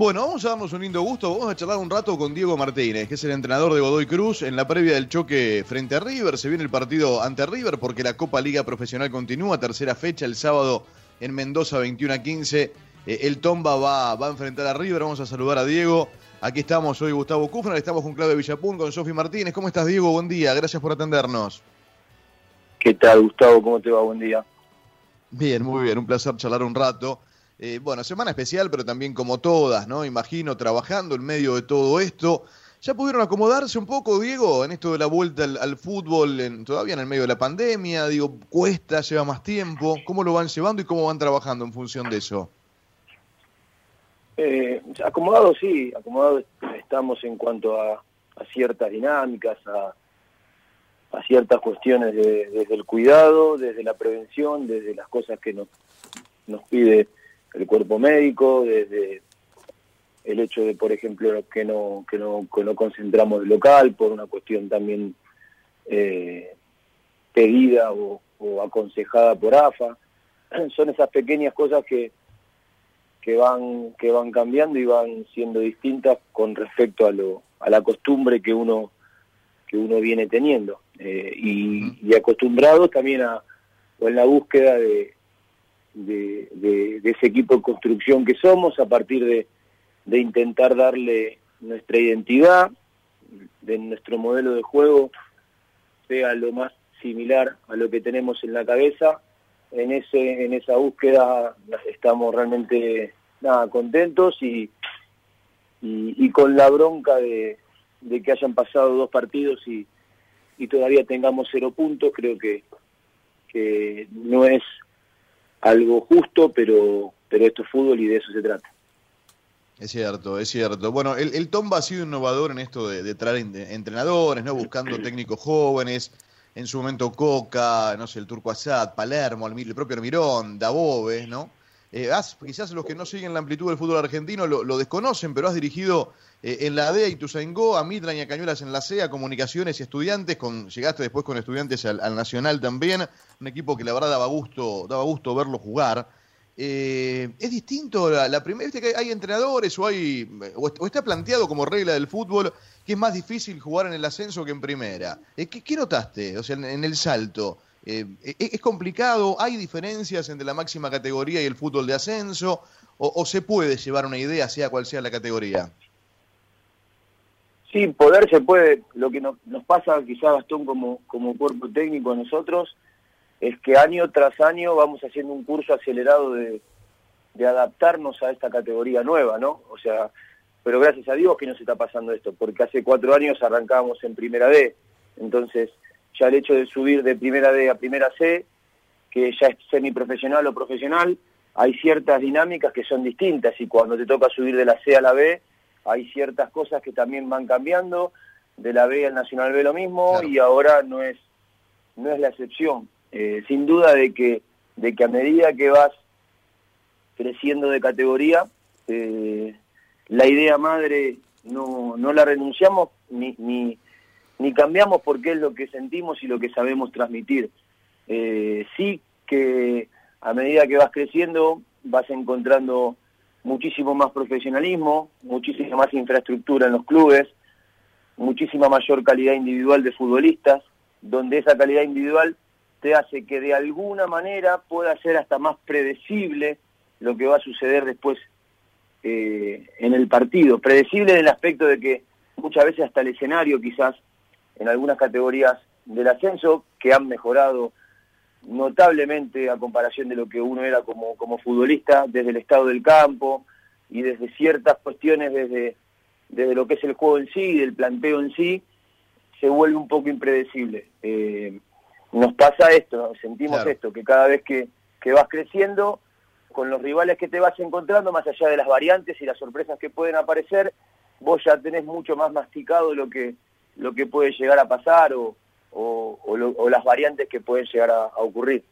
Bueno, vamos a darnos un lindo gusto. Vamos a charlar un rato con Diego Martínez, que es el entrenador de Godoy Cruz en la previa del choque frente a River. Se viene el partido ante River porque la Copa Liga Profesional continúa. Tercera fecha el sábado en Mendoza, 21 a 15. Eh, el Tomba va, va a enfrentar a River. Vamos a saludar a Diego. Aquí estamos, soy Gustavo Kufner, estamos con Claudio Villapun, con Sofi Martínez. ¿Cómo estás, Diego? Buen día, gracias por atendernos. ¿Qué tal, Gustavo? ¿Cómo te va? Buen día. Bien, muy bien, un placer charlar un rato. Eh, bueno, semana especial, pero también como todas, ¿no? Imagino, trabajando en medio de todo esto. ¿Ya pudieron acomodarse un poco, Diego, en esto de la vuelta al, fútbol, en, todavía en el medio de la pandemia? Digo, cuesta, lleva más tiempo. ¿Cómo lo van llevando y cómo van trabajando en función de eso? Eh, acomodado, sí, acomodado estamos en cuanto a, ciertas dinámicas, a, a ciertas cuestiones desde el cuidado, desde la prevención, desde las cosas que nos, nos pide el cuerpo médico, desde el hecho de, por ejemplo, que no, que no, que no concentramos el local por una cuestión también eh, pedida o, aconsejada por AFA. Son esas pequeñas cosas que, que van que van cambiando y van siendo distintas con respecto a lo a la costumbre que uno que uno viene teniendo eh, y, y acostumbrados también a o en la búsqueda de, de, ese equipo de construcción que somos, a partir de, intentar darle nuestra identidad, de nuestro modelo de juego, sea lo más similar a lo que tenemos en la cabeza. En, ese, en esa búsqueda estamos realmente nada, contentos y, y, con la bronca de, que hayan pasado dos partidos y, y todavía tengamos cero puntos, creo que, que no es algo justo, pero, pero esto es fútbol y de eso se trata. Es cierto, es cierto. Bueno, el, el Tomba ha sido innovador en esto de, traer entrenadores, ¿no? Buscando técnicos jóvenes. En su momento Coca, no sé, el Turco Asad, Palermo, el, propio Mirón, Dabove, ¿no? Eh, quizás los que no siguen la amplitud del fútbol argentino lo, desconocen, pero has dirigido eh, en la ADEA y Tuzaingó, a Mitra y a Cañuelas en la CEA, comunicaciones y estudiantes, con, llegaste después con estudiantes al, Nacional también, un equipo que la verdad daba gusto, daba gusto verlo jugar. Eh, ¿Es distinto la, primera? ¿Viste que hay entrenadores o hay o está planteado como regla del fútbol que es más difícil jugar en el ascenso que en primera? ¿Qué, qué notaste? O sea, en el salto. Eh, e-, ¿Es complicado? ¿Hay diferencias entre la máxima categoría y el fútbol de ascenso? ¿O, se puede llevar una idea, sea cual sea la categoría? Sí, poder se puede. Lo que nos, pasa quizás, Gastón, como, como cuerpo técnico nosotros, es que año tras año vamos haciendo un curso acelerado de, de adaptarnos a esta categoría nueva, ¿no? O sea, pero gracias a Dios que nos está pasando esto, porque hace cuatro años arrancábamos en Primera D, entonces ya el hecho de subir de primera D a primera C, que ya es semiprofesional o profesional, hay ciertas dinámicas que son distintas y cuando te toca subir de la C a la B, hay ciertas cosas que también van cambiando, de la B al Nacional B lo mismo y ahora no es, no es la excepción. Eh, sin duda de que, de que a medida que vas creciendo de categoría, eh, la idea madre no, no la renunciamos ni, ni, ni cambiamos porque es lo que sentimos y lo que sabemos transmitir. Eh, sí que a medida que vas creciendo vas encontrando muchísimo más profesionalismo, muchísima más infraestructura en los clubes, muchísima mayor calidad individual de futbolistas, donde esa calidad individual te hace que de alguna manera pueda ser hasta más predecible lo que va a suceder después eh, en el partido. Predecible en el aspecto de que muchas veces hasta el escenario quizás en algunas categorías del ascenso que han mejorado notablemente a comparación de lo que uno era como, como futbolista desde el estado del campo y desde ciertas cuestiones desde, desde lo que es el juego en sí, del planteo en sí, se vuelve un poco impredecible. Eh, nos pasa esto, sentimos esto, que cada vez que, que vas creciendo, con los rivales que te vas encontrando, más allá de las variantes y las sorpresas que pueden aparecer, vos ya tenés mucho más masticado lo que, lo que puede llegar a pasar o, o, las variantes que pueden llegar a, ocurrir.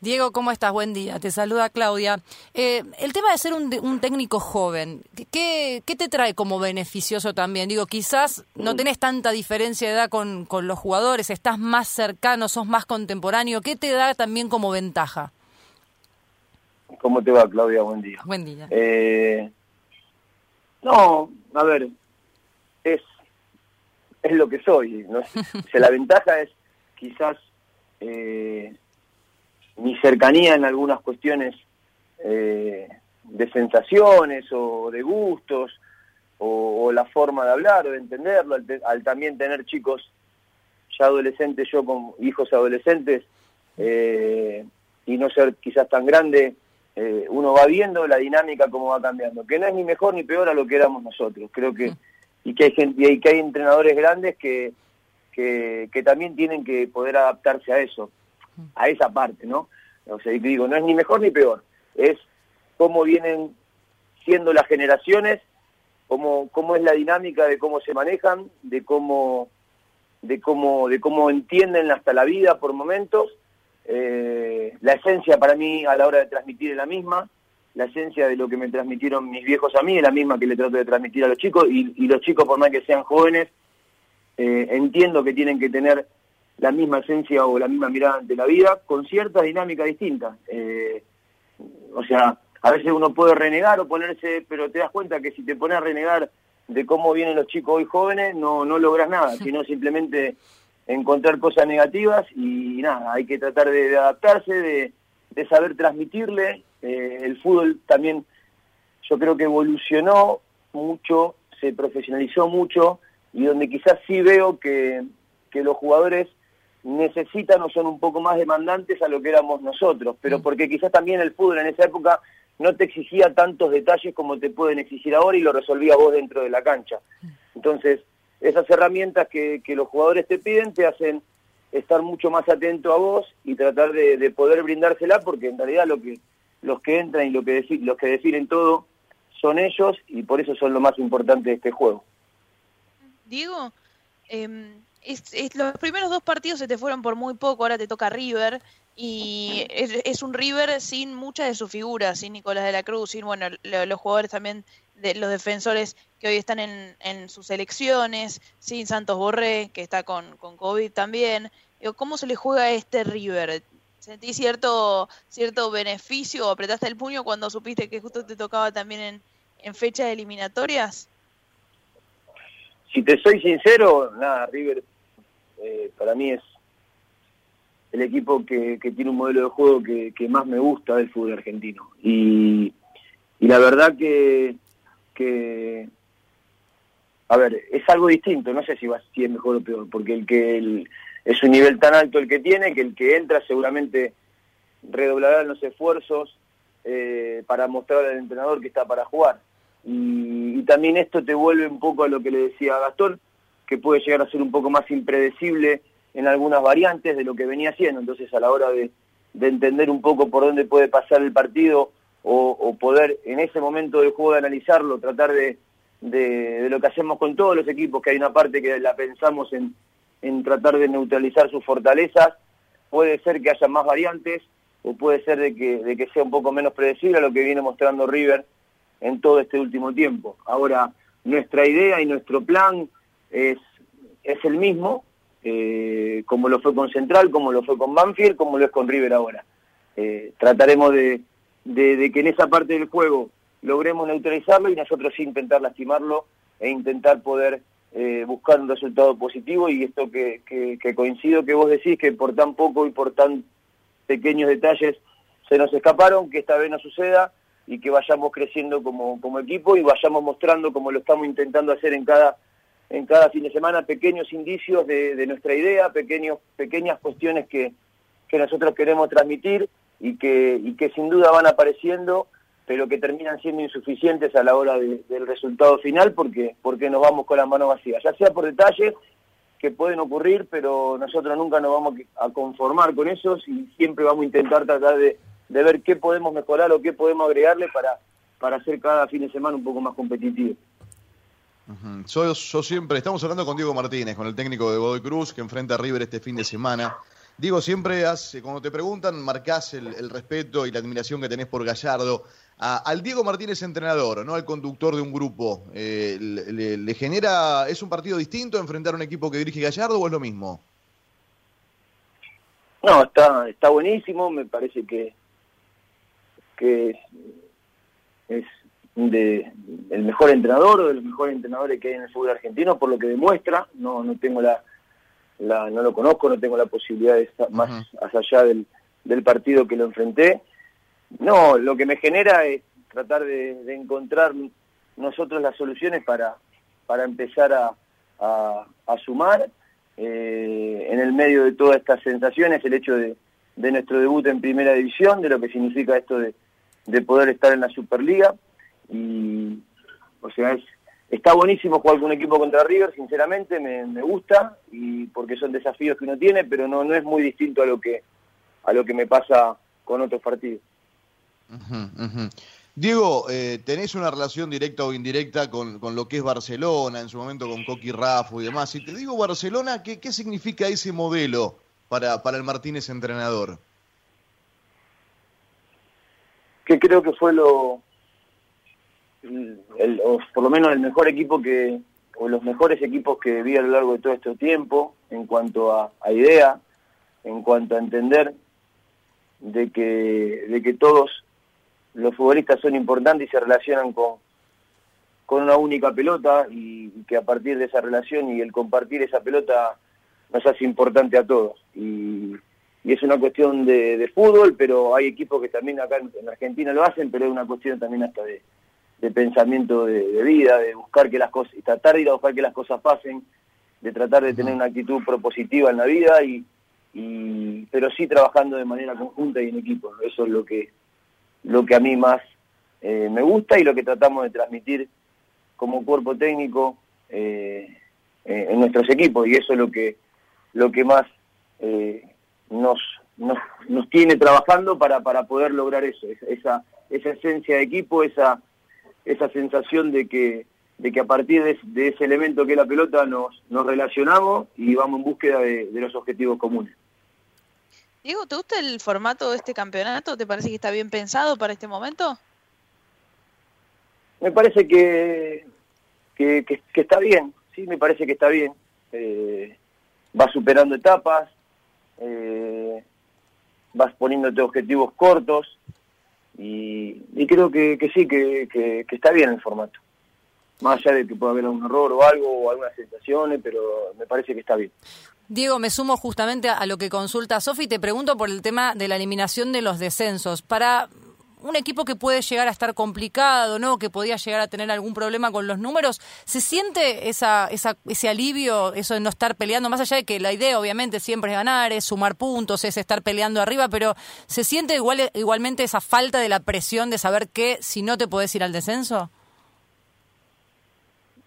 Diego, ¿cómo estás? Buen día. Te saluda Claudia. Eh, el tema de ser un, un técnico joven, ¿qué, ¿qué, te trae como beneficioso también? Digo, quizás no tenés tanta diferencia de edad con, con, los jugadores, estás más cercano, sos más contemporáneo. ¿Qué te da también como ventaja? ¿Cómo te va, Claudia? Buen día. Buen día. Eh, No, a ver, es, es lo que soy. ¿no? o sea, la ventaja es quizás eh, mi cercanía en algunas cuestiones eh, de sensaciones o de gustos o, la forma de hablar o de entenderlo, al, también tener chicos ya adolescentes, yo con hijos adolescentes, eh, y no ser quizás tan grande, eh, uno va viendo la dinámica cómo va cambiando, que no es ni mejor ni peor a lo que éramos nosotros, creo que, y que hay gente, y que hay entrenadores grandes que, que, también tienen que poder adaptarse a eso, a esa parte, ¿no? O sea, digo, no es ni mejor ni peor, es cómo vienen siendo las generaciones cómo, cómo es la dinámica de cómo se manejan, de cómo, de cómo, de cómo entienden hasta la vida por momentos. Eh, la esencia para mí a la hora de transmitir es la misma, la esencia de lo que me transmitieron mis viejos a mí es la misma que le trato de transmitir a los chicos y, y los chicos por más que sean jóvenes, eh, entiendo que tienen que tener la misma esencia o la misma mirada ante la vida con ciertas dinámicas distintas. Eh, o sea, a veces uno puede renegar o ponerse, pero te das cuenta que si te pones a renegar de cómo vienen los chicos hoy jóvenes, no, no logras nada, sino simplemente encontrar cosas negativas y, nada, hay que tratar de, adaptarse, de, saber transmitirle. Eh, el fútbol también yo creo que evolucionó mucho, se profesionalizó mucho y donde quizás sí veo que, que los jugadores necesitan o son un poco más demandantes a lo que éramos nosotros, pero mm. porque quizás también el fútbol en esa época no te exigía tantos detalles como te pueden exigir ahora y lo resolvía vos dentro de la cancha. Entonces, esas herramientas que, los jugadores te piden te hacen estar mucho más atento a vos y tratar de, poder brindársela porque en realidad lo que los que entran y lo que los que definen todo son ellos y por eso son lo más importante de este juego. Diego, em, los primeros dos partidos se te fueron por muy poco, ahora te toca River y es, un River sin muchas de sus figuras, sin Nicolás de la Cruz, sin bueno los jugadores también de los defensores que hoy están en, sus selecciones, sin Santos Borré, que está con, con COVID también. ¿Cómo se le juega a este River? ¿Sentí cierto, cierto beneficio o apretaste el puño cuando supiste que justo te tocaba también en, en fechas eliminatorias? Si te soy sincero, nada, River eh, para mí es el equipo que, tiene un modelo de juego que, más me gusta del fútbol argentino. Y, la verdad que, que, a ver, es algo distinto, no sé si, va, si es mejor o peor, porque el que es un nivel tan alto el que tiene, que el que entra seguramente redoblará los esfuerzos eh, para mostrar al entrenador que está para jugar. Y, y también esto te vuelve un poco a lo que le decía Gastón, que puede llegar a ser un poco más impredecible en algunas variantes de lo que venía haciendo. Entonces, a la hora de, entender un poco por dónde puede pasar el partido o, poder en ese momento del juego de analizarlo, tratar de, de, lo que hacemos con todos los equipos, que hay una parte que la pensamos en, en tratar de neutralizar sus fortalezas, puede ser que haya más variantes o puede ser de que, de que sea un poco menos predecible a lo que viene mostrando River en todo este último tiempo. Ahora, nuestra idea y nuestro plan es, es el mismo, eh, como lo fue con Central, como lo fue con Banfield, como lo es con River ahora. Eh, trataremos de, de, que en esa parte del juego logremos neutralizarlo y nosotros sí intentar lastimarlo e intentar poder eh, buscar un resultado positivo y esto que, que, coincido que vos decís que por tan poco y por tan pequeños detalles se nos escaparon, que esta vez no suceda y que vayamos creciendo como, como equipo y vayamos mostrando como lo estamos intentando hacer en cada en cada fin de semana pequeños indicios de, nuestra idea, pequeños, pequeñas cuestiones que, que nosotros queremos transmitir y que, y que sin duda van apareciendo, pero que terminan siendo insuficientes a la hora del resultado final porque, porque nos vamos con las manos vacías, ya sea por detalles que pueden ocurrir, pero nosotros nunca nos vamos a conformar con esos y siempre vamos a intentar tratar de, de ver qué podemos mejorar o qué podemos agregarle para, para hacer cada fin de semana un poco más competitivo. Yo, siempre, estamos hablando con Diego Martínez, con el técnico de Godoy Cruz, que enfrenta a River este fin de semana. Diego, siempre hace, cuando te preguntan, marcás el, respeto y la admiración que tenés por Gallardo. al Diego Martínez entrenador, no al conductor de un grupo, eh, le, genera, ¿es un partido distinto enfrentar a un equipo que dirige Gallardo o es lo mismo? No, está, está buenísimo, me parece que, que es de el mejor entrenador o de los mejores entrenadores que hay en el fútbol argentino por lo que demuestra no no tengo la, la no lo conozco no tengo la posibilidad de estar más allá del, del partido que lo enfrenté. No lo que me genera es tratar de, encontrar nosotros las soluciones para para empezar a, a, sumar eh, en el medio de todas estas sensaciones el hecho de, de nuestro debut en primera división de lo que significa esto de, de poder estar en la Superliga. Y o sea es, está buenísimo jugar con un equipo contra River sinceramente me, me, gusta y porque son desafíos que uno tiene pero no no es muy distinto a lo que a lo que me pasa con otros partidos Diego, eh, tenés una relación directa o indirecta con, con, lo que es Barcelona, en su momento con Coqui Rafa y demás. Si te digo Barcelona, ¿qué, qué significa ese modelo para, para el Martínez entrenador? Que creo que fue lo, el, o por lo menos el mejor equipo que, o los mejores equipos que vi a lo largo de todo este tiempo, en cuanto a, idea, en cuanto a entender de que, de que todos los futbolistas son importantes y se relacionan con, con una única pelota y, que a partir de esa relación y el compartir esa pelota nos hace importante a todos. Y, es una cuestión de, fútbol, pero hay equipos que también acá en, Argentina lo hacen, pero es una cuestión también hasta de, de pensamiento de, vida, de buscar que las cosas, y tratar de ir a buscar que las cosas pasen, de tratar de tener una actitud propositiva en la vida y, y pero sí trabajando de manera conjunta y en equipo. Eso es lo que lo que a mí más eh, me gusta y lo que tratamos de transmitir como cuerpo técnico eh, eh, en nuestros equipos y eso es lo que lo que más nos, nos, nos tiene trabajando para, para poder lograr eso esa esa esencia de equipo esa esa sensación de que de que a partir de, ese elemento que es la pelota nos, nos relacionamos y vamos en búsqueda de los objetivos comunes. Diego, ¿te gusta el formato de este campeonato? ¿Te parece que está bien pensado para este momento? Me parece que, que, está bien, sí, me parece que está bien. Eh, vas superando etapas, eh, vas poniéndote objetivos cortos y, creo que, sí, que, está bien el formato. Más allá de que pueda haber un error o algo o algunas sensaciones, pero me parece que está bien. Diego, me sumo justamente a lo que consulta Sofi y te pregunto por el tema de la eliminación de los descensos. Para un equipo que puede llegar a estar complicado, ¿no? Que podía llegar a tener algún problema con los números, ¿se siente esa, esa, ese alivio, eso de no estar peleando? Más allá de que la idea, obviamente, siempre es ganar, es sumar puntos, es estar peleando arriba, pero ¿se siente igual, igualmente esa falta de la presión de saber que si no te podés ir al descenso?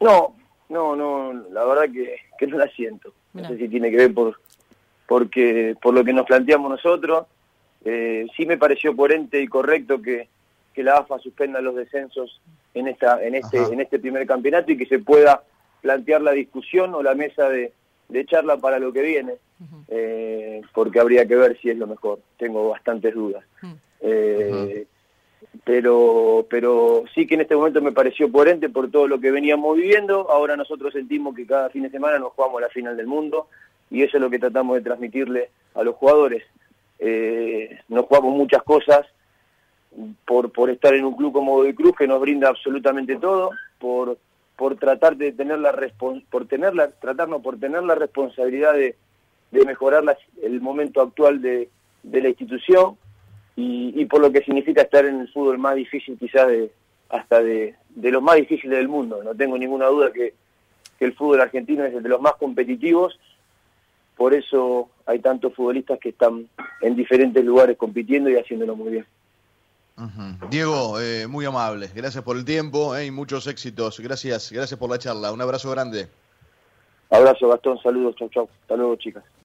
No, no, no, la verdad que, que no la siento. No sé si tiene que ver por porque por lo que nos planteamos nosotros. Eh, sí me pareció coherente y correcto que, que la AFA suspenda los descensos en esta en este en este primer campeonato y que se pueda plantear la discusión o la mesa de, de charla para lo que viene, eh, porque habría que ver si es lo mejor. Tengo bastantes dudas. eh, pero, pero sí que en este momento me pareció coherente por todo lo que veníamos viviendo. Ahora nosotros sentimos que cada fin de semana nos jugamos la final del mundo y eso es lo que tratamos de transmitirle a los jugadores. Eh, nos jugamos muchas cosas por, por estar en un club como de Cruz que nos brinda absolutamente todo, por, por tratar de tener la por tener la, tratarnos por tener la responsabilidad de, de mejorar el momento actual de, de la institución y, por lo que significa estar en el fútbol más difícil quizás de hasta de, de los más difíciles del mundo. No tengo ninguna duda que, el fútbol argentino es de los más competitivos, por eso hay tantos futbolistas que están en diferentes lugares compitiendo y haciéndolo muy bien. Diego, eh, muy amable, gracias por el tiempo eh, y muchos éxitos. Gracias, gracias por la charla. Un abrazo grande. Abrazo, Gastón, saludos, chau, chau. Hasta luego, chicas.